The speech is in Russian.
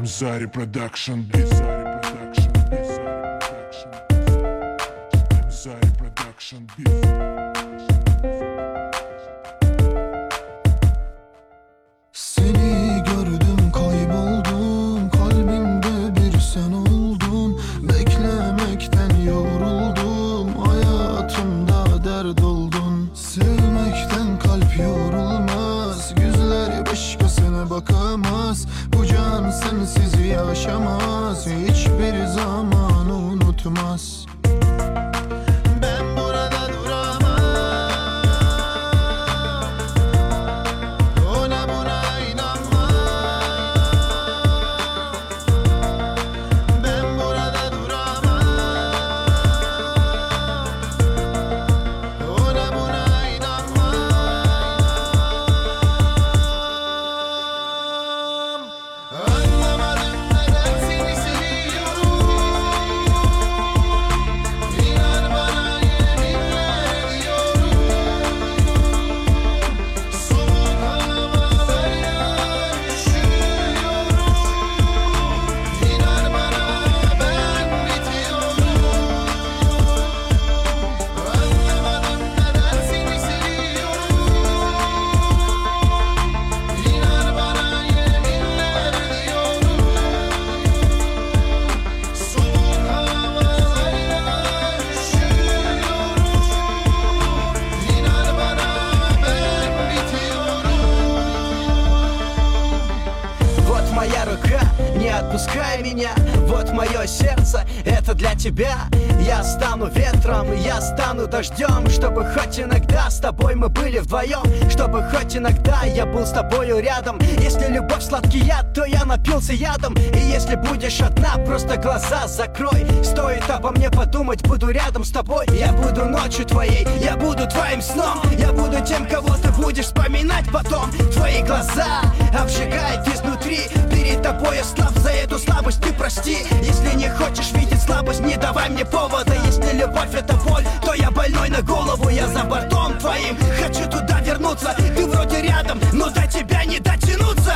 am Zari Zari Production. Bakamaz Bu can sensiz yaşamaz. Hiçbir zaman unutmaz моя рука, не отпускай меня. Вот мое сердце, это для тебя. Я стану ветром, я стану дождем Чтобы хоть иногда с тобой мы были вдвоем Чтобы хоть иногда я был с тобою рядом. Если любовь сладкий яд, то я напился ядом. И если будешь одна, просто глаза закрой. Стоит обо мне подумать, буду рядом с тобой. Я буду ночью твоей, я буду твоим сном. Я буду тем, кого ты будешь вспоминать потом. Твои глаза обжигают изнутри голову Я за бортом твоим, хочу туда вернуться Ты вроде рядом, но до тебя не дотянуться